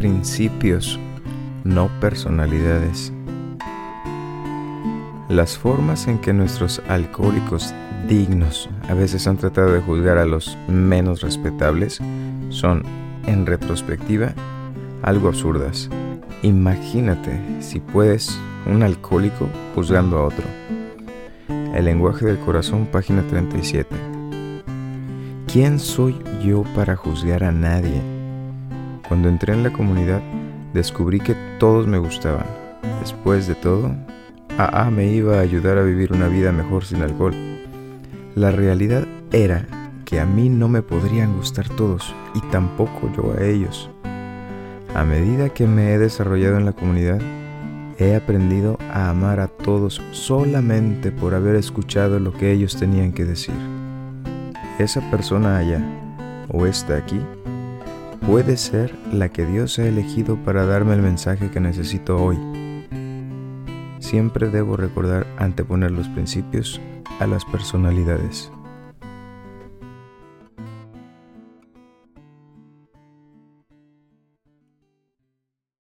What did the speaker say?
principios, no personalidades. Las formas en que nuestros alcohólicos dignos a veces han tratado de juzgar a los menos respetables son, en retrospectiva, algo absurdas. Imagínate, si puedes, un alcohólico juzgando a otro. El lenguaje del corazón, página 37. ¿Quién soy yo para juzgar a nadie? Cuando entré en la comunidad, descubrí que todos me gustaban. Después de todo, AA me iba a ayudar a vivir una vida mejor sin alcohol. La realidad era que a mí no me podrían gustar todos y tampoco yo a ellos. A medida que me he desarrollado en la comunidad, he aprendido a amar a todos solamente por haber escuchado lo que ellos tenían que decir. Esa persona allá o esta aquí puede ser la que Dios ha elegido para darme el mensaje que necesito hoy. Siempre debo recordar anteponer los principios a las personalidades.